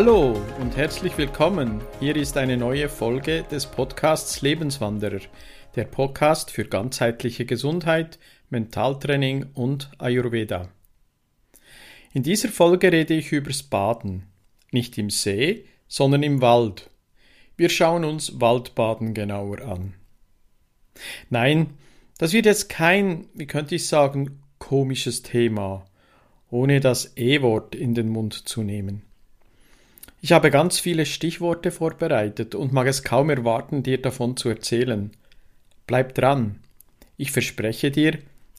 Hallo und herzlich willkommen. Hier ist eine neue Folge des Podcasts Lebenswanderer, der Podcast für ganzheitliche Gesundheit, Mentaltraining und Ayurveda. In dieser Folge rede ich übers Baden. Nicht im See, sondern im Wald. Wir schauen uns Waldbaden genauer an. Nein, das wird jetzt kein, wie könnte ich sagen, komisches Thema, ohne das E-Wort in den Mund zu nehmen. Ich habe ganz viele Stichworte vorbereitet und mag es kaum erwarten, dir davon zu erzählen. Bleib dran. Ich verspreche dir,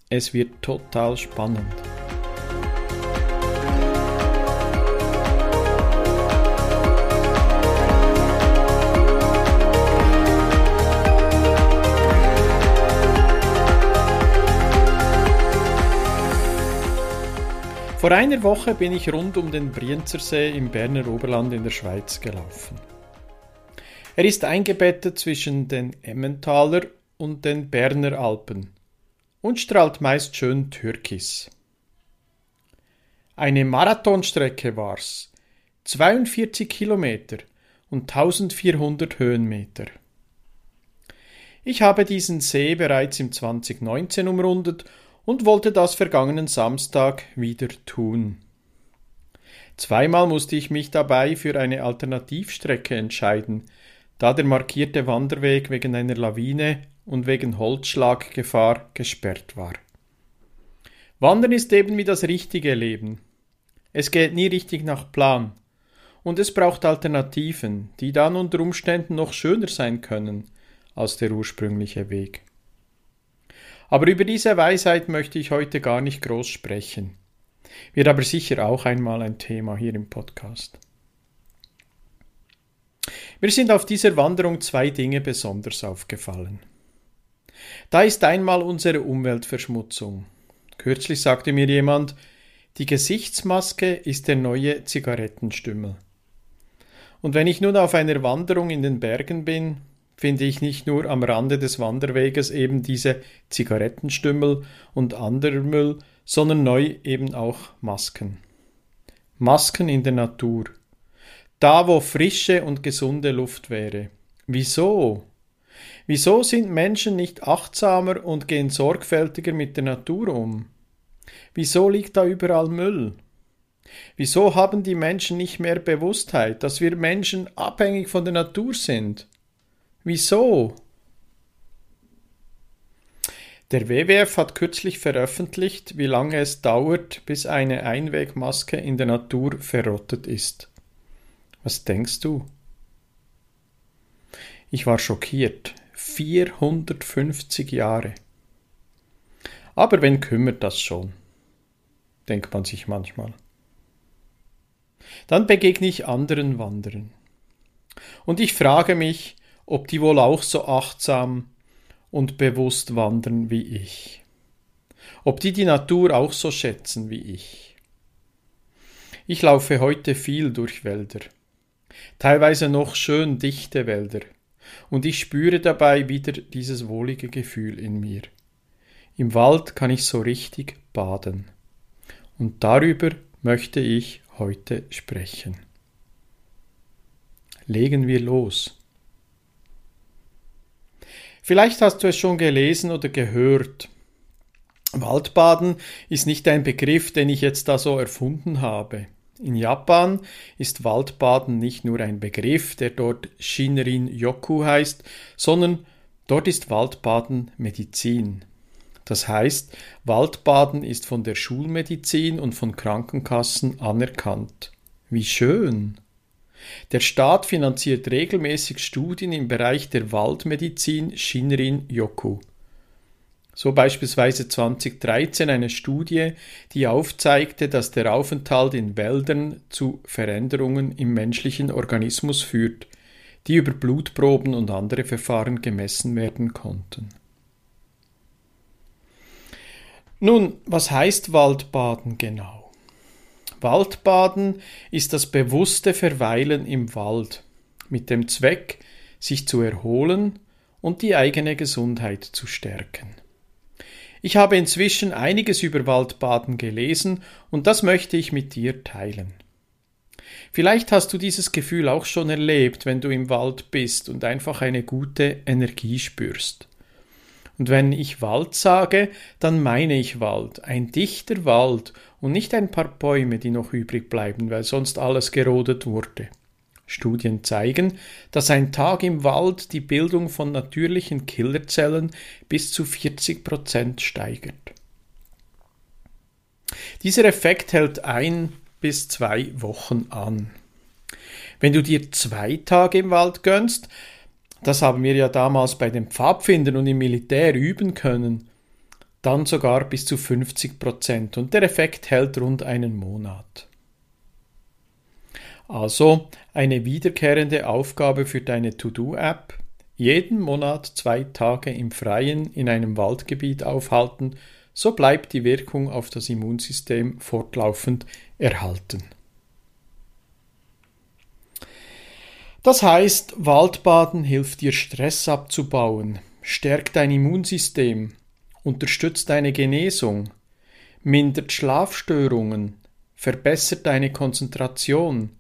es wird total spannend. Vor einer Woche bin ich rund um den Brienzersee im Berner Oberland in der Schweiz gelaufen. Er ist eingebettet zwischen den Emmentaler und den Berner Alpen und strahlt meist schön türkis. Eine Marathonstrecke war's, 42 Kilometer und 1400 Höhenmeter. Ich habe diesen See bereits im 2019 umrundet und wollte das vergangenen Samstag wieder tun. Zweimal musste ich mich dabei für eine Alternativstrecke entscheiden, da der markierte Wanderweg wegen einer Lawine und wegen Holzschlaggefahr gesperrt war. Wandern ist eben wie das richtige Leben. Es geht nie richtig nach Plan. Und es braucht Alternativen, die dann unter Umständen noch schöner sein können als der ursprüngliche Weg. Aber über diese Weisheit möchte ich heute gar nicht groß sprechen. Wird aber sicher auch einmal ein Thema hier im Podcast. Mir sind auf dieser Wanderung zwei Dinge besonders aufgefallen. Da ist einmal unsere Umweltverschmutzung. Kürzlich sagte mir jemand, die Gesichtsmaske ist der neue Zigarettenstümmel. Und wenn ich nun auf einer Wanderung in den Bergen bin, finde ich nicht nur am Rande des Wanderweges eben diese Zigarettenstümmel und anderer Müll, sondern neu eben auch Masken. Masken in der Natur. Da, wo frische und gesunde Luft wäre. Wieso? Wieso sind Menschen nicht achtsamer und gehen sorgfältiger mit der Natur um? Wieso liegt da überall Müll? Wieso haben die Menschen nicht mehr Bewusstheit, dass wir Menschen abhängig von der Natur sind? Wieso? Der WWF hat kürzlich veröffentlicht, wie lange es dauert, bis eine Einwegmaske in der Natur verrottet ist. Was denkst du? Ich war schockiert. 450 Jahre. Aber wen kümmert das schon? denkt man sich manchmal. Dann begegne ich anderen Wanderern. Und ich frage mich, ob die wohl auch so achtsam und bewusst wandern wie ich. Ob die die Natur auch so schätzen wie ich. Ich laufe heute viel durch Wälder, teilweise noch schön dichte Wälder, und ich spüre dabei wieder dieses wohlige Gefühl in mir. Im Wald kann ich so richtig baden. Und darüber möchte ich heute sprechen. Legen wir los. Vielleicht hast du es schon gelesen oder gehört. Waldbaden ist nicht ein Begriff, den ich jetzt da so erfunden habe. In Japan ist Waldbaden nicht nur ein Begriff, der dort Shinrin Yoku heißt, sondern dort ist Waldbaden Medizin. Das heißt, Waldbaden ist von der Schulmedizin und von Krankenkassen anerkannt. Wie schön! Der Staat finanziert regelmäßig Studien im Bereich der Waldmedizin Shinrin-yoku. So beispielsweise 2013 eine Studie, die aufzeigte, dass der Aufenthalt in Wäldern zu Veränderungen im menschlichen Organismus führt, die über Blutproben und andere Verfahren gemessen werden konnten. Nun, was heißt Waldbaden genau? Waldbaden ist das bewusste Verweilen im Wald mit dem Zweck, sich zu erholen und die eigene Gesundheit zu stärken. Ich habe inzwischen einiges über Waldbaden gelesen und das möchte ich mit dir teilen. Vielleicht hast du dieses Gefühl auch schon erlebt, wenn du im Wald bist und einfach eine gute Energie spürst. Und wenn ich Wald sage, dann meine ich Wald, ein dichter Wald und nicht ein paar Bäume, die noch übrig bleiben, weil sonst alles gerodet wurde. Studien zeigen, dass ein Tag im Wald die Bildung von natürlichen Killerzellen bis zu 40 Prozent steigert. Dieser Effekt hält ein bis zwei Wochen an. Wenn du dir zwei Tage im Wald gönnst, das haben wir ja damals bei den Pfadfindern und im Militär üben können, dann sogar bis zu 50 Prozent und der Effekt hält rund einen Monat. Also eine wiederkehrende Aufgabe für deine To-Do-App, jeden Monat zwei Tage im Freien in einem Waldgebiet aufhalten, so bleibt die Wirkung auf das Immunsystem fortlaufend erhalten. Das heißt, Waldbaden hilft dir Stress abzubauen, stärkt dein Immunsystem, unterstützt deine Genesung, mindert Schlafstörungen, verbessert deine Konzentration,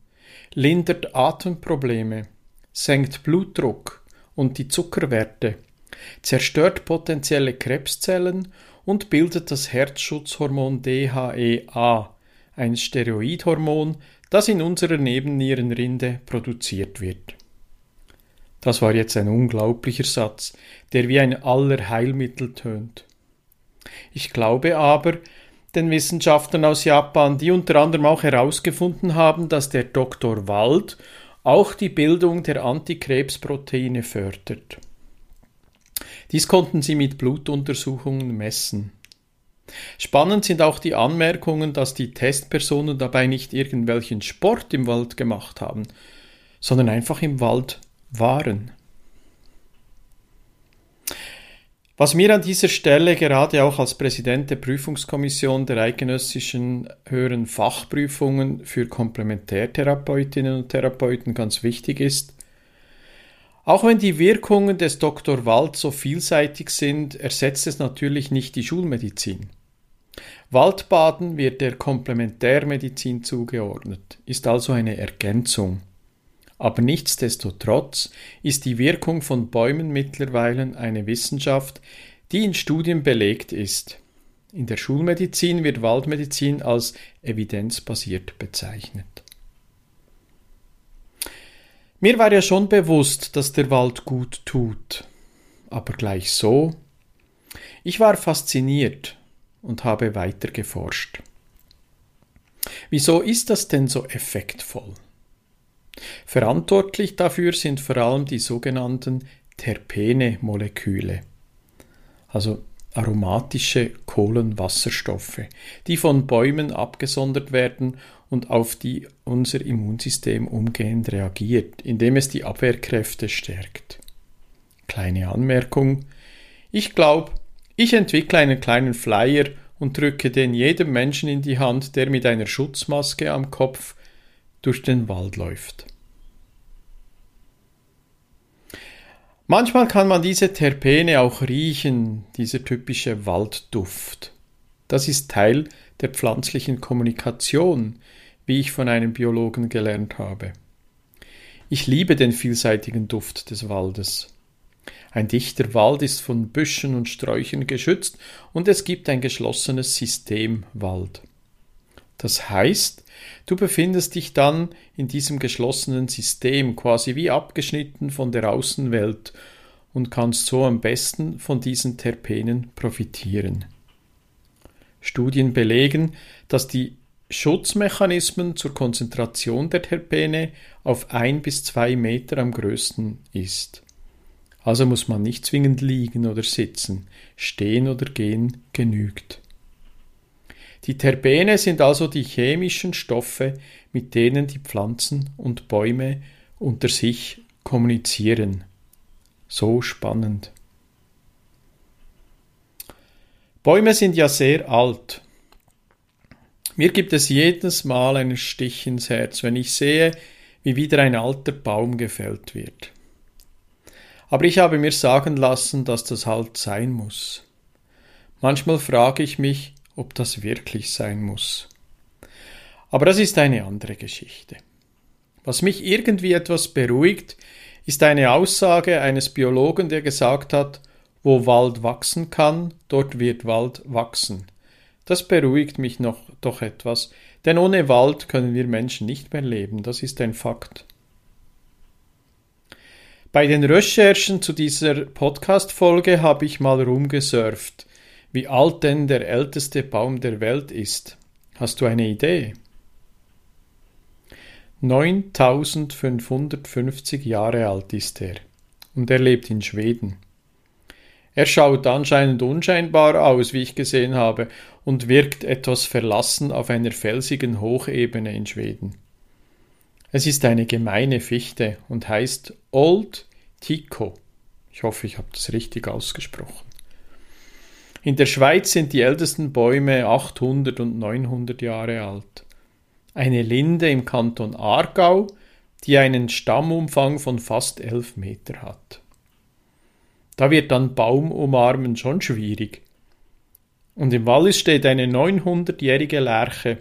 lindert Atemprobleme, senkt Blutdruck und die Zuckerwerte, zerstört potenzielle Krebszellen und bildet das Herzschutzhormon DHEA, ein Steroidhormon, das in unserer Nebennierenrinde produziert wird. Das war jetzt ein unglaublicher Satz, der wie ein Allerheilmittel tönt. Ich glaube aber, den Wissenschaftlern aus Japan, die unter anderem auch herausgefunden haben, dass der Dr. Wald auch die Bildung der Antikrebsproteine fördert. Dies konnten sie mit Blutuntersuchungen messen. Spannend sind auch die Anmerkungen, dass die Testpersonen dabei nicht irgendwelchen Sport im Wald gemacht haben, sondern einfach im Wald waren. Was mir an dieser Stelle gerade auch als Präsident der Prüfungskommission der eidgenössischen höheren Fachprüfungen für Komplementärtherapeutinnen und Therapeuten ganz wichtig ist, auch wenn die Wirkungen des Dr. Wald so vielseitig sind, ersetzt es natürlich nicht die Schulmedizin. Waldbaden wird der Komplementärmedizin zugeordnet, ist also eine Ergänzung. Aber nichtsdestotrotz ist die Wirkung von Bäumen mittlerweile eine Wissenschaft, die in Studien belegt ist. In der Schulmedizin wird Waldmedizin als evidenzbasiert bezeichnet. Mir war ja schon bewusst, dass der Wald gut tut, aber gleich so. Ich war fasziniert und habe weiter geforscht. Wieso ist das denn so effektvoll? Verantwortlich dafür sind vor allem die sogenannten Terpene-Moleküle, also aromatische Kohlenwasserstoffe, die von Bäumen abgesondert werden und auf die unser Immunsystem umgehend reagiert, indem es die Abwehrkräfte stärkt. Kleine Anmerkung. Ich glaube, ich entwickle einen kleinen Flyer und drücke den jedem Menschen in die Hand, der mit einer Schutzmaske am Kopf durch den Wald läuft. Manchmal kann man diese Terpene auch riechen, dieser typische Waldduft. Das ist Teil der pflanzlichen Kommunikation, wie ich von einem Biologen gelernt habe. Ich liebe den vielseitigen Duft des Waldes. Ein dichter Wald ist von Büschen und Sträuchern geschützt und es gibt ein geschlossenes System Wald. Das heißt, du befindest dich dann in diesem geschlossenen System quasi wie abgeschnitten von der Außenwelt und kannst so am besten von diesen Terpenen profitieren. Studien belegen, dass die Schutzmechanismen zur Konzentration der Terpene auf ein bis zwei Meter am größten ist. Also muss man nicht zwingend liegen oder sitzen, stehen oder gehen genügt. Die Terpene sind also die chemischen Stoffe, mit denen die Pflanzen und Bäume unter sich kommunizieren. So spannend. Bäume sind ja sehr alt. Mir gibt es jedes Mal einen Stich ins Herz, wenn ich sehe, wie wieder ein alter Baum gefällt wird. Aber ich habe mir sagen lassen, dass das halt sein muss. Manchmal frage ich mich, ob das wirklich sein muss. Aber das ist eine andere Geschichte. Was mich irgendwie etwas beruhigt, ist eine Aussage eines Biologen, der gesagt hat, wo Wald wachsen kann, dort wird Wald wachsen. Das beruhigt mich noch doch etwas, denn ohne Wald können wir Menschen nicht mehr leben, das ist ein Fakt. Bei den Recherchen zu dieser Podcast-Folge habe ich mal rumgesurft, wie alt denn der älteste Baum der Welt ist. Hast du eine Idee? 9550 Jahre alt ist er und er lebt in Schweden. Er schaut anscheinend unscheinbar aus, wie ich gesehen habe, und wirkt etwas verlassen auf einer felsigen Hochebene in Schweden. Es ist eine gemeine Fichte und heißt Old Tico. Ich hoffe, ich habe das richtig ausgesprochen. In der Schweiz sind die ältesten Bäume 800 und 900 Jahre alt. Eine Linde im Kanton Aargau, die einen Stammumfang von fast 11 Meter hat. Da wird dann Baum umarmen schon schwierig. Und im Wallis steht eine 900-jährige Lerche,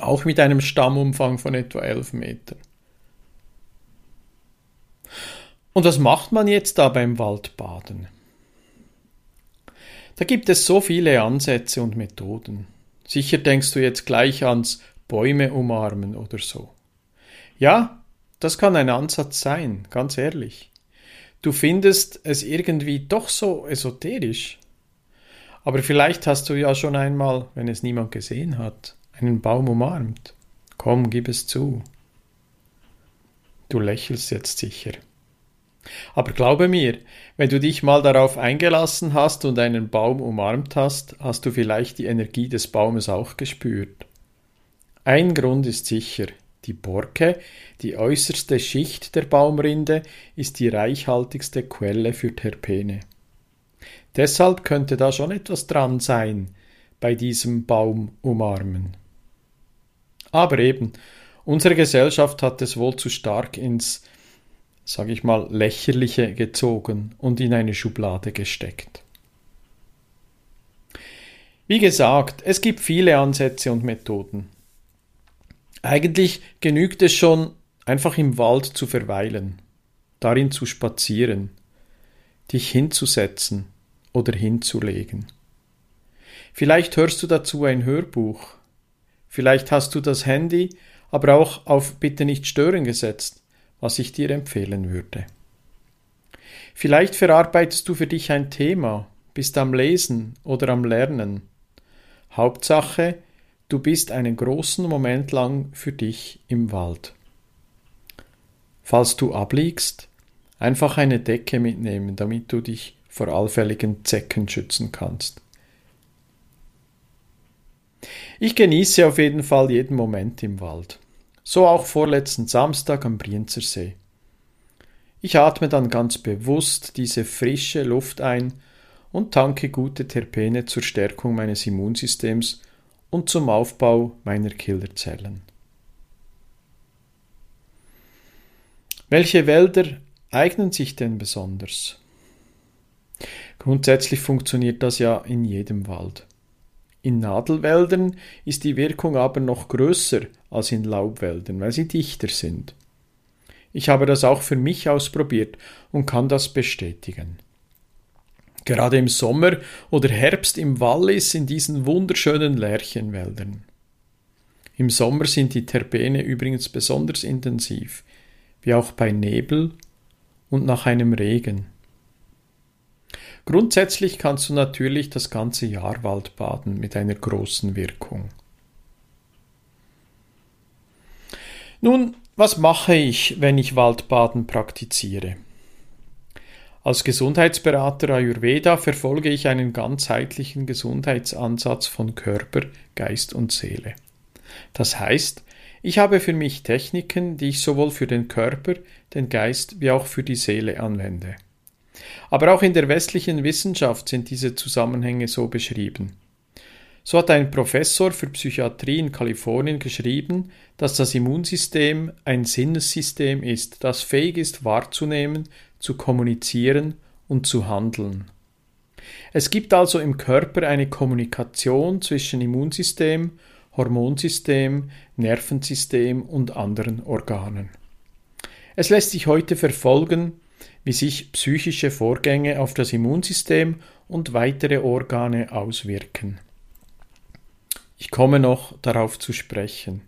auch mit einem Stammumfang von etwa 11 Metern. Und was macht man jetzt da beim Waldbaden? Da gibt es so viele Ansätze und Methoden. Sicher denkst du jetzt gleich ans Bäume umarmen oder so. Ja, das kann ein Ansatz sein, ganz ehrlich. Du findest es irgendwie doch so esoterisch. Aber vielleicht hast du ja schon einmal, wenn es niemand gesehen hat, einen Baum umarmt. Komm, gib es zu. Du lächelst jetzt sicher. Aber glaube mir, wenn du dich mal darauf eingelassen hast und einen Baum umarmt hast, hast du vielleicht die Energie des Baumes auch gespürt. Ein Grund ist sicher, die Borke, die äußerste Schicht der Baumrinde, ist die reichhaltigste Quelle für Terpene. Deshalb könnte da schon etwas dran sein bei diesem Baum umarmen. Aber eben, unsere Gesellschaft hat es wohl zu stark ins sage ich mal, lächerliche gezogen und in eine Schublade gesteckt. Wie gesagt, es gibt viele Ansätze und Methoden. Eigentlich genügt es schon, einfach im Wald zu verweilen, darin zu spazieren, dich hinzusetzen oder hinzulegen. Vielleicht hörst du dazu ein Hörbuch, vielleicht hast du das Handy aber auch auf Bitte nicht stören gesetzt was ich dir empfehlen würde. Vielleicht verarbeitest du für dich ein Thema, bist am Lesen oder am Lernen. Hauptsache, du bist einen großen Moment lang für dich im Wald. Falls du abliegst, einfach eine Decke mitnehmen, damit du dich vor allfälligen Zecken schützen kannst. Ich genieße auf jeden Fall jeden Moment im Wald. So auch vorletzten Samstag am Brienzer See. Ich atme dann ganz bewusst diese frische Luft ein und tanke gute Terpene zur Stärkung meines Immunsystems und zum Aufbau meiner Killerzellen. Welche Wälder eignen sich denn besonders? Grundsätzlich funktioniert das ja in jedem Wald. In Nadelwäldern ist die Wirkung aber noch größer als in Laubwäldern, weil sie dichter sind. Ich habe das auch für mich ausprobiert und kann das bestätigen. Gerade im Sommer oder Herbst im Wallis in diesen wunderschönen Lärchenwäldern. Im Sommer sind die Terpene übrigens besonders intensiv, wie auch bei Nebel und nach einem Regen. Grundsätzlich kannst du natürlich das ganze Jahr Waldbaden mit einer großen Wirkung. Nun, was mache ich, wenn ich Waldbaden praktiziere? Als Gesundheitsberater Ayurveda verfolge ich einen ganzheitlichen Gesundheitsansatz von Körper, Geist und Seele. Das heißt, ich habe für mich Techniken, die ich sowohl für den Körper, den Geist wie auch für die Seele anwende. Aber auch in der westlichen Wissenschaft sind diese Zusammenhänge so beschrieben. So hat ein Professor für Psychiatrie in Kalifornien geschrieben, dass das Immunsystem ein Sinnessystem ist, das fähig ist wahrzunehmen, zu kommunizieren und zu handeln. Es gibt also im Körper eine Kommunikation zwischen Immunsystem, Hormonsystem, Nervensystem und anderen Organen. Es lässt sich heute verfolgen, wie sich psychische Vorgänge auf das Immunsystem und weitere Organe auswirken. Ich komme noch darauf zu sprechen.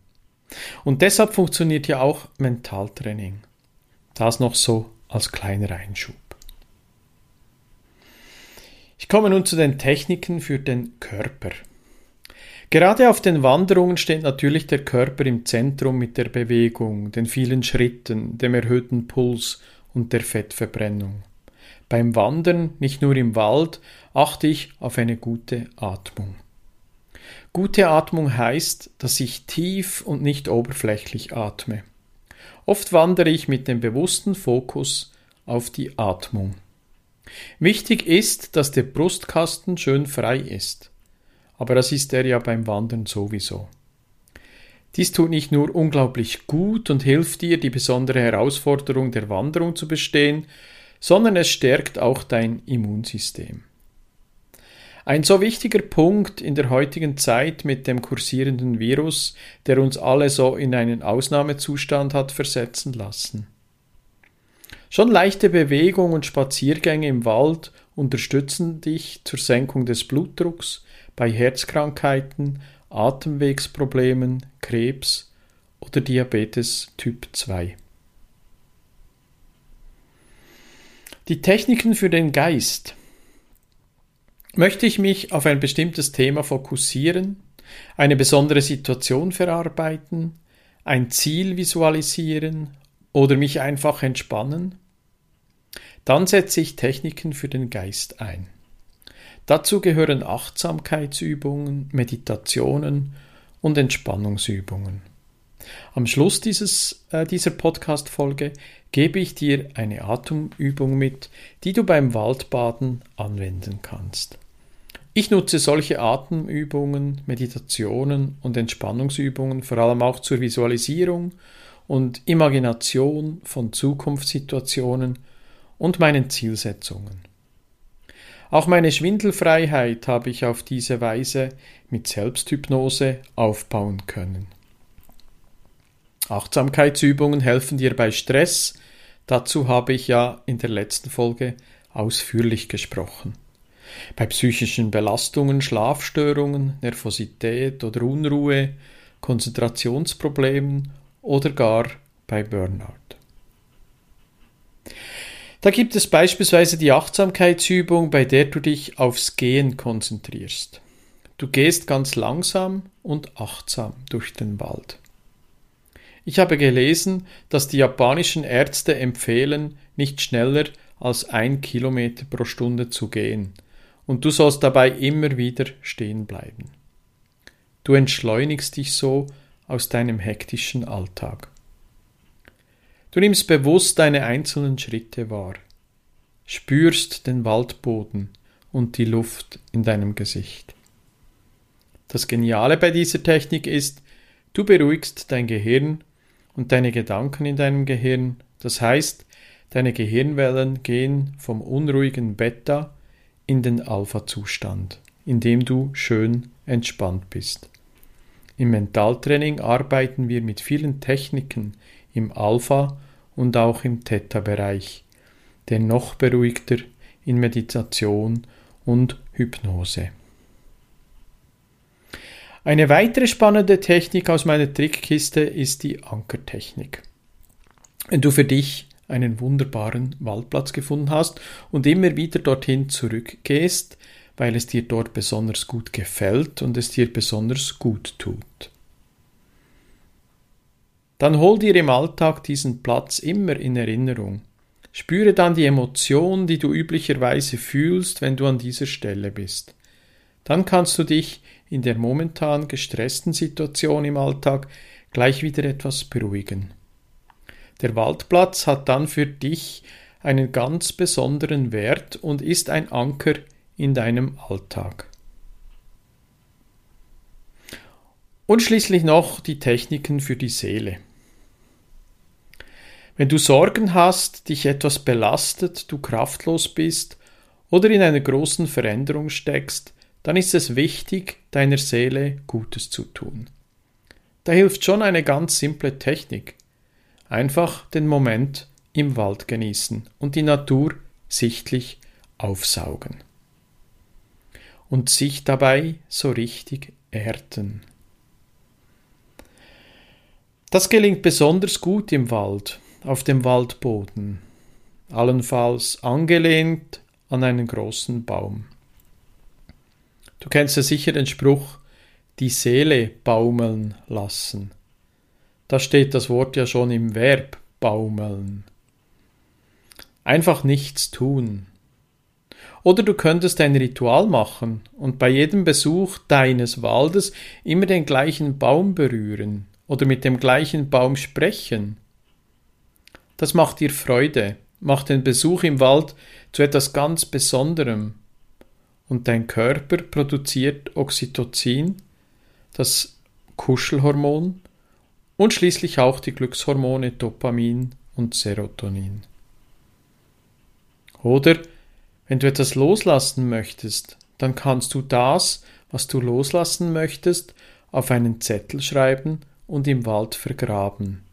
Und deshalb funktioniert ja auch Mentaltraining. Das noch so als kleiner Einschub. Ich komme nun zu den Techniken für den Körper. Gerade auf den Wanderungen steht natürlich der Körper im Zentrum mit der Bewegung, den vielen Schritten, dem erhöhten Puls und der Fettverbrennung. Beim Wandern, nicht nur im Wald, achte ich auf eine gute Atmung. Gute Atmung heißt, dass ich tief und nicht oberflächlich atme. Oft wandere ich mit dem bewussten Fokus auf die Atmung. Wichtig ist, dass der Brustkasten schön frei ist. Aber das ist er ja beim Wandern sowieso. Dies tut nicht nur unglaublich gut und hilft dir, die besondere Herausforderung der Wanderung zu bestehen, sondern es stärkt auch dein Immunsystem. Ein so wichtiger Punkt in der heutigen Zeit mit dem kursierenden Virus, der uns alle so in einen Ausnahmezustand hat versetzen lassen. Schon leichte Bewegung und Spaziergänge im Wald unterstützen dich zur Senkung des Blutdrucks bei Herzkrankheiten, Atemwegsproblemen, Krebs oder Diabetes Typ 2. Die Techniken für den Geist. Möchte ich mich auf ein bestimmtes Thema fokussieren, eine besondere Situation verarbeiten, ein Ziel visualisieren oder mich einfach entspannen? Dann setze ich Techniken für den Geist ein. Dazu gehören Achtsamkeitsübungen, Meditationen und Entspannungsübungen. Am Schluss dieses, äh, dieser Podcast-Folge gebe ich dir eine Atemübung mit, die du beim Waldbaden anwenden kannst. Ich nutze solche Atemübungen, Meditationen und Entspannungsübungen vor allem auch zur Visualisierung und Imagination von Zukunftssituationen und meinen Zielsetzungen. Auch meine Schwindelfreiheit habe ich auf diese Weise mit Selbsthypnose aufbauen können. Achtsamkeitsübungen helfen dir bei Stress, dazu habe ich ja in der letzten Folge ausführlich gesprochen. Bei psychischen Belastungen, Schlafstörungen, Nervosität oder Unruhe, Konzentrationsproblemen oder gar bei Burnout. Da gibt es beispielsweise die Achtsamkeitsübung, bei der du dich aufs Gehen konzentrierst. Du gehst ganz langsam und achtsam durch den Wald. Ich habe gelesen, dass die japanischen Ärzte empfehlen, nicht schneller als ein Kilometer pro Stunde zu gehen, und du sollst dabei immer wieder stehen bleiben. Du entschleunigst dich so aus deinem hektischen Alltag. Du nimmst bewusst deine einzelnen Schritte wahr, spürst den Waldboden und die Luft in deinem Gesicht. Das Geniale bei dieser Technik ist, du beruhigst dein Gehirn und deine Gedanken in deinem Gehirn, das heißt, deine Gehirnwellen gehen vom unruhigen Beta in den Alpha-Zustand, in dem du schön entspannt bist. Im Mentaltraining arbeiten wir mit vielen Techniken im Alpha- und auch im Theta-Bereich, der noch beruhigter in Meditation und Hypnose. Eine weitere spannende Technik aus meiner Trickkiste ist die Ankertechnik. Wenn du für dich einen wunderbaren Waldplatz gefunden hast und immer wieder dorthin zurückgehst, weil es dir dort besonders gut gefällt und es dir besonders gut tut. Dann hol dir im Alltag diesen Platz immer in Erinnerung. Spüre dann die Emotion, die du üblicherweise fühlst, wenn du an dieser Stelle bist. Dann kannst du dich in der momentan gestressten Situation im Alltag gleich wieder etwas beruhigen. Der Waldplatz hat dann für dich einen ganz besonderen Wert und ist ein Anker in deinem Alltag. Und schließlich noch die Techniken für die Seele. Wenn du Sorgen hast, dich etwas belastet, du kraftlos bist oder in einer großen Veränderung steckst, dann ist es wichtig, deiner Seele Gutes zu tun. Da hilft schon eine ganz simple Technik. Einfach den Moment im Wald genießen und die Natur sichtlich aufsaugen. Und sich dabei so richtig erden. Das gelingt besonders gut im Wald, auf dem Waldboden, allenfalls angelehnt an einen großen Baum. Du kennst ja sicher den Spruch, die Seele baumeln lassen. Da steht das Wort ja schon im Verb baumeln. Einfach nichts tun. Oder du könntest ein Ritual machen und bei jedem Besuch deines Waldes immer den gleichen Baum berühren oder mit dem gleichen Baum sprechen. Das macht dir Freude, macht den Besuch im Wald zu etwas ganz Besonderem. Und dein Körper produziert Oxytocin, das Kuschelhormon, und schließlich auch die Glückshormone Dopamin und Serotonin. Oder wenn du etwas loslassen möchtest, dann kannst du das, was du loslassen möchtest, auf einen Zettel schreiben und im Wald vergraben.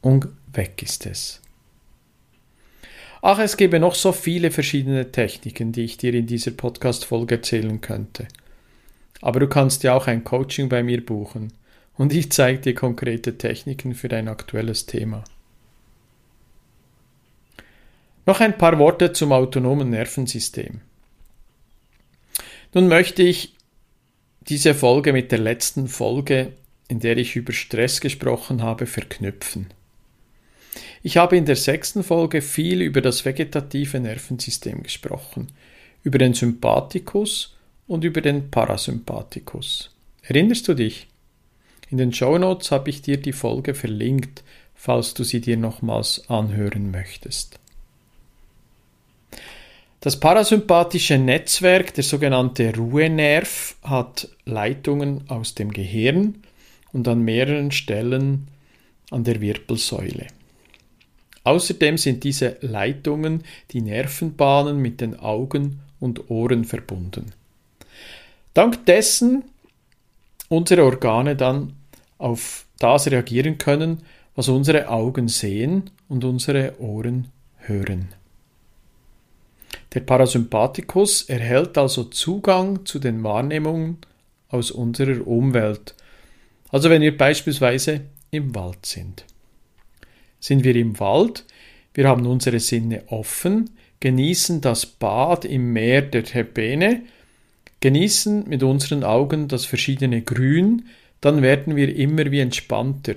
Und weg ist es. Ach, es gäbe noch so viele verschiedene Techniken, die ich dir in dieser Podcast-Folge erzählen könnte. Aber du kannst ja auch ein Coaching bei mir buchen und ich zeige dir konkrete Techniken für dein aktuelles Thema. Noch ein paar Worte zum autonomen Nervensystem. Nun möchte ich diese Folge mit der letzten Folge, in der ich über Stress gesprochen habe, verknüpfen. Ich habe in der sechsten Folge viel über das vegetative Nervensystem gesprochen, über den Sympathikus und über den Parasympathikus. Erinnerst du dich? In den Show Notes habe ich dir die Folge verlinkt, falls du sie dir nochmals anhören möchtest. Das parasympathische Netzwerk, der sogenannte Ruhenerv, hat Leitungen aus dem Gehirn und an mehreren Stellen an der Wirbelsäule. Außerdem sind diese Leitungen die Nervenbahnen mit den Augen und Ohren verbunden. Dank dessen unsere Organe dann auf das reagieren können, was unsere Augen sehen und unsere Ohren hören. Der Parasympathikus erhält also Zugang zu den Wahrnehmungen aus unserer Umwelt. Also wenn wir beispielsweise im Wald sind sind wir im Wald, wir haben unsere Sinne offen, genießen das Bad im Meer der Terpene, genießen mit unseren Augen das verschiedene Grün, dann werden wir immer wie entspannter.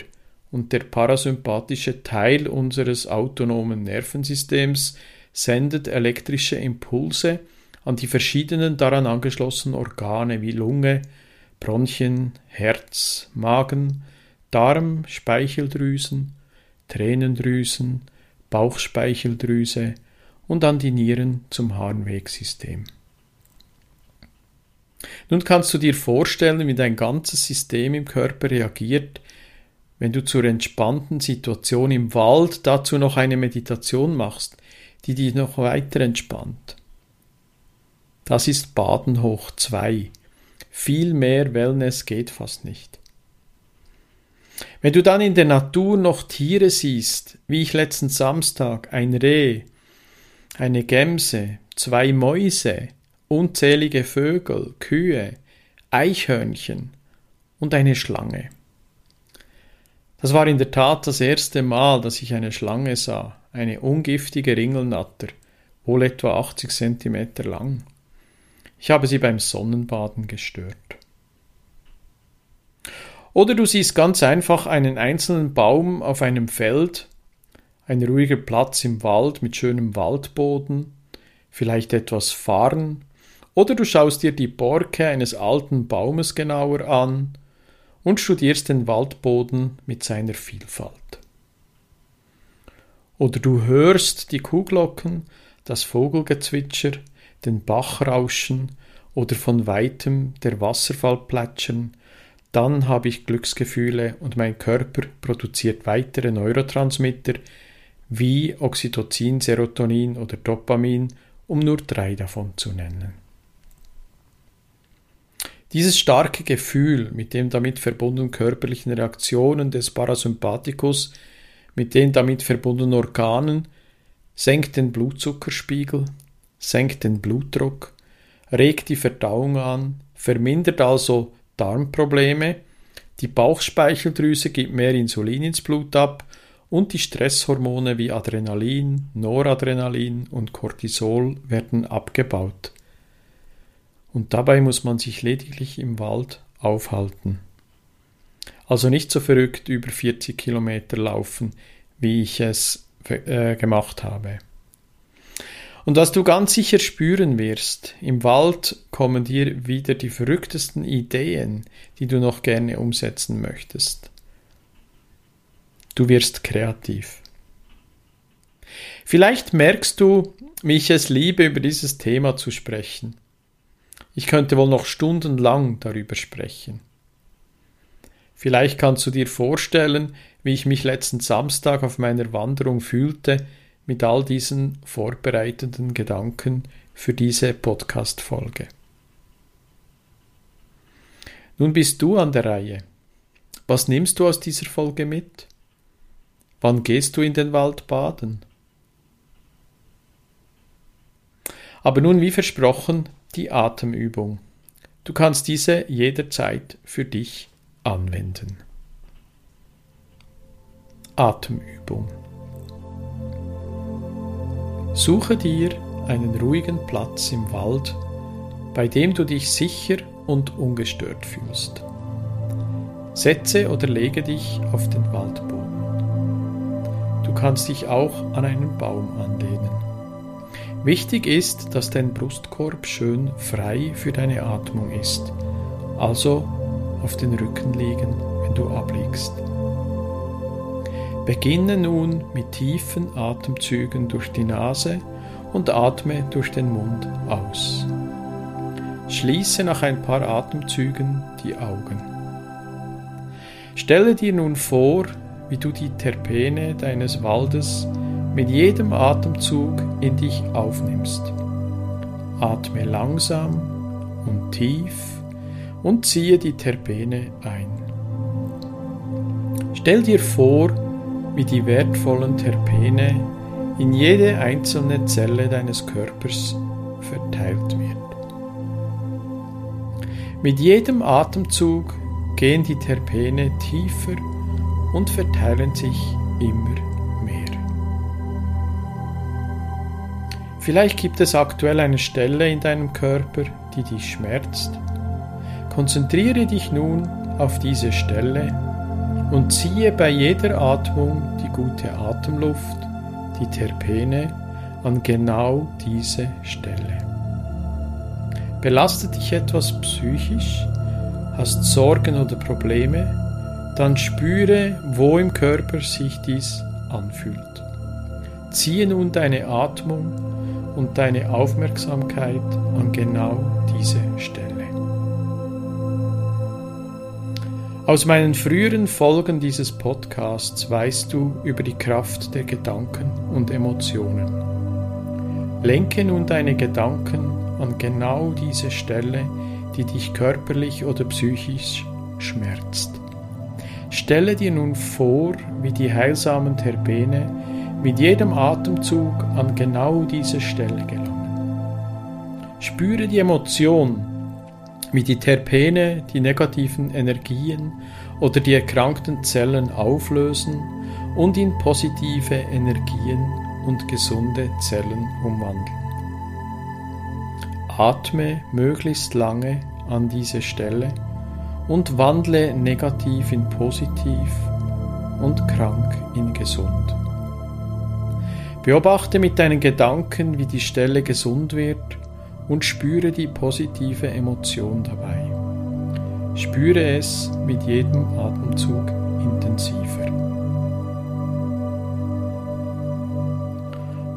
Und der parasympathische Teil unseres autonomen Nervensystems sendet elektrische Impulse an die verschiedenen daran angeschlossenen Organe wie Lunge, Bronchien, Herz, Magen, Darm, Speicheldrüsen, Tränendrüsen, Bauchspeicheldrüse und an die Nieren zum Harnwegsystem. Nun kannst du dir vorstellen, wie dein ganzes System im Körper reagiert, wenn du zur entspannten Situation im Wald dazu noch eine Meditation machst, die dich noch weiter entspannt. Das ist Baden hoch 2. Viel mehr Wellness geht fast nicht. Wenn du dann in der Natur noch Tiere siehst, wie ich letzten Samstag ein Reh, eine Gemse, zwei Mäuse, unzählige Vögel, Kühe, Eichhörnchen und eine Schlange. Das war in der Tat das erste Mal, dass ich eine Schlange sah, eine ungiftige Ringelnatter, wohl etwa 80 Zentimeter lang. Ich habe sie beim Sonnenbaden gestört. Oder du siehst ganz einfach einen einzelnen Baum auf einem Feld, ein ruhiger Platz im Wald mit schönem Waldboden, vielleicht etwas Farn, oder du schaust dir die Borke eines alten Baumes genauer an und studierst den Waldboden mit seiner Vielfalt. Oder du hörst die Kuhglocken, das Vogelgezwitscher, den Bach rauschen oder von weitem der Wasserfall plätschern, dann habe ich Glücksgefühle und mein Körper produziert weitere Neurotransmitter wie Oxytocin, Serotonin oder Dopamin, um nur drei davon zu nennen. Dieses starke Gefühl mit den damit verbundenen körperlichen Reaktionen des Parasympathikus, mit den damit verbundenen Organen, senkt den Blutzuckerspiegel, senkt den Blutdruck, regt die Verdauung an, vermindert also Darmprobleme, die Bauchspeicheldrüse gibt mehr Insulin ins Blut ab und die Stresshormone wie Adrenalin, Noradrenalin und Cortisol werden abgebaut. Und dabei muss man sich lediglich im Wald aufhalten. Also nicht so verrückt über 40 Kilometer laufen, wie ich es äh, gemacht habe. Und was du ganz sicher spüren wirst, im Wald kommen dir wieder die verrücktesten Ideen, die du noch gerne umsetzen möchtest. Du wirst kreativ. Vielleicht merkst du, wie ich es liebe, über dieses Thema zu sprechen. Ich könnte wohl noch stundenlang darüber sprechen. Vielleicht kannst du dir vorstellen, wie ich mich letzten Samstag auf meiner Wanderung fühlte, mit all diesen vorbereitenden Gedanken für diese Podcast-Folge. Nun bist du an der Reihe. Was nimmst du aus dieser Folge mit? Wann gehst du in den Wald baden? Aber nun, wie versprochen, die Atemübung. Du kannst diese jederzeit für dich anwenden. Atemübung. Suche dir einen ruhigen Platz im Wald, bei dem du dich sicher und ungestört fühlst. Setze oder lege dich auf den Waldboden. Du kannst dich auch an einen Baum anlehnen. Wichtig ist, dass dein Brustkorb schön frei für deine Atmung ist, also auf den Rücken liegen, wenn du abliegst. Beginne nun mit tiefen Atemzügen durch die Nase und atme durch den Mund aus. Schließe nach ein paar Atemzügen die Augen. Stelle dir nun vor, wie du die Terpene deines Waldes mit jedem Atemzug in dich aufnimmst. Atme langsam und tief und ziehe die Terpene ein. Stell dir vor, wie die wertvollen Terpene in jede einzelne Zelle deines Körpers verteilt wird. Mit jedem Atemzug gehen die Terpene tiefer und verteilen sich immer mehr. Vielleicht gibt es aktuell eine Stelle in deinem Körper, die dich schmerzt. Konzentriere dich nun auf diese Stelle und ziehe bei jeder Atmung die gute Atemluft, die Terpene, an genau diese Stelle. Belastet dich etwas psychisch, hast Sorgen oder Probleme, dann spüre, wo im Körper sich dies anfühlt. Ziehe nun deine Atmung und deine Aufmerksamkeit an genau diese Stelle. Aus meinen früheren Folgen dieses Podcasts weißt du über die Kraft der Gedanken und Emotionen. Lenke nun deine Gedanken an genau diese Stelle, die dich körperlich oder psychisch schmerzt. Stelle dir nun vor, wie die heilsamen Terpene mit jedem Atemzug an genau diese Stelle gelangen. Spüre die Emotion, wie die Terpene die negativen Energien oder die erkrankten Zellen auflösen und in positive Energien und gesunde Zellen umwandeln. Atme möglichst lange an diese Stelle und wandle negativ in positiv und krank in gesund. Beobachte mit deinen Gedanken, wie die Stelle gesund wird und spüre die positive Emotion dabei. Spüre es mit jedem Atemzug intensiver.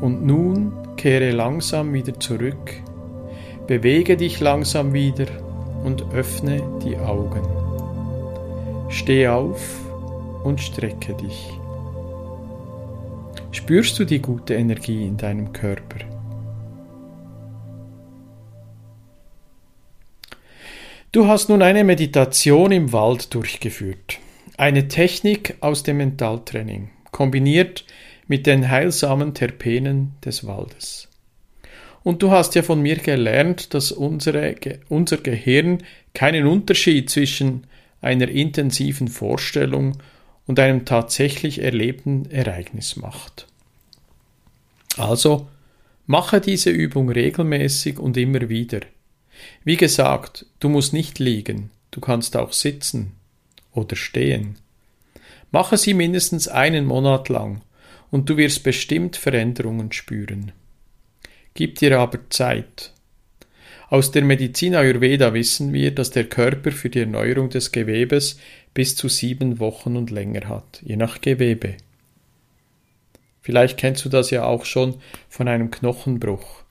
Und nun kehre langsam wieder zurück, bewege dich langsam wieder und öffne die Augen. Steh auf und strecke dich. Spürst du die gute Energie in deinem Körper? Du hast nun eine Meditation im Wald durchgeführt. Eine Technik aus dem Mentaltraining, kombiniert mit den heilsamen Terpenen des Waldes. Und du hast ja von mir gelernt, dass unsere, unser Gehirn keinen Unterschied zwischen einer intensiven Vorstellung und einem tatsächlich erlebten Ereignis macht. Also mache diese Übung regelmäßig und immer wieder. Wie gesagt, du musst nicht liegen, du kannst auch sitzen oder stehen. Mache sie mindestens einen Monat lang und du wirst bestimmt Veränderungen spüren. Gib dir aber Zeit. Aus der Medizin Ayurveda wissen wir, dass der Körper für die Erneuerung des Gewebes bis zu sieben Wochen und länger hat, je nach Gewebe. Vielleicht kennst du das ja auch schon von einem Knochenbruch,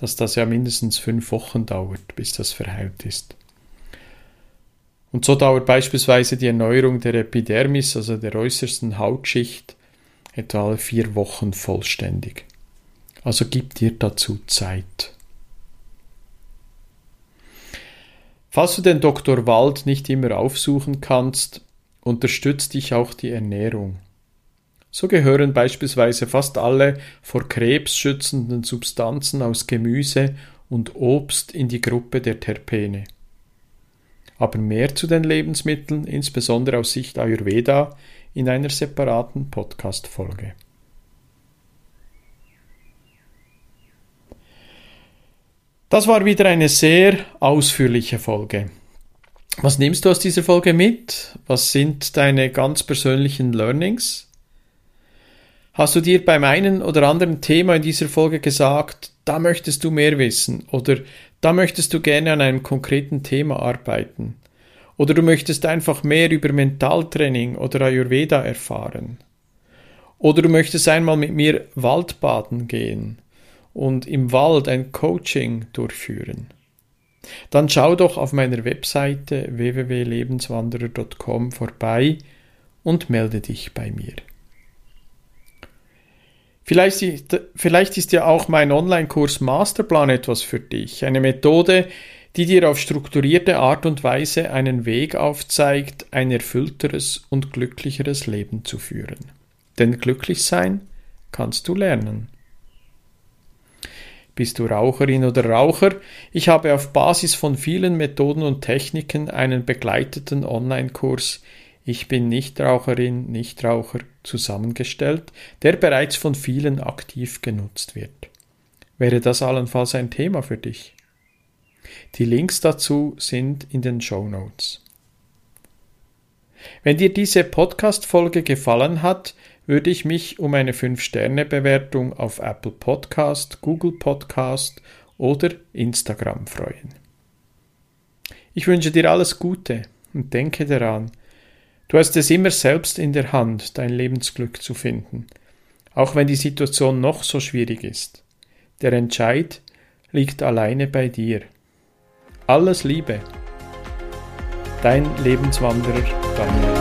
dass das ja mindestens fünf Wochen dauert, bis das verheilt ist. Und so dauert beispielsweise die Erneuerung der Epidermis, also der äußersten Hautschicht, etwa alle vier Wochen vollständig. Also gib dir dazu Zeit. Falls du den Dr. Wald nicht immer aufsuchen kannst, unterstützt dich auch die Ernährung. So gehören beispielsweise fast alle vor Krebs schützenden Substanzen aus Gemüse und Obst in die Gruppe der Terpene. Aber mehr zu den Lebensmitteln, insbesondere aus Sicht Ayurveda, in einer separaten Podcast-Folge. Das war wieder eine sehr ausführliche Folge. Was nimmst du aus dieser Folge mit? Was sind deine ganz persönlichen Learnings? Hast du dir beim einen oder anderen Thema in dieser Folge gesagt, da möchtest du mehr wissen oder da möchtest du gerne an einem konkreten Thema arbeiten oder du möchtest einfach mehr über Mentaltraining oder Ayurveda erfahren oder du möchtest einmal mit mir Waldbaden gehen und im Wald ein Coaching durchführen. Dann schau doch auf meiner Webseite www.lebenswanderer.com vorbei und melde dich bei mir. Vielleicht, vielleicht ist ja auch mein Online-Kurs Masterplan etwas für dich. Eine Methode, die dir auf strukturierte Art und Weise einen Weg aufzeigt, ein erfüllteres und glücklicheres Leben zu führen. Denn glücklich sein kannst du lernen. Bist du Raucherin oder Raucher? Ich habe auf Basis von vielen Methoden und Techniken einen begleiteten Online-Kurs ich bin Nichtraucherin, Nichtraucher zusammengestellt, der bereits von vielen aktiv genutzt wird. Wäre das allenfalls ein Thema für dich? Die Links dazu sind in den Show Notes. Wenn dir diese Podcast-Folge gefallen hat, würde ich mich um eine 5-Sterne-Bewertung auf Apple Podcast, Google Podcast oder Instagram freuen. Ich wünsche dir alles Gute und denke daran, Du hast es immer selbst in der Hand, dein Lebensglück zu finden, auch wenn die Situation noch so schwierig ist. Der Entscheid liegt alleine bei dir. Alles Liebe. Dein Lebenswanderer Daniel.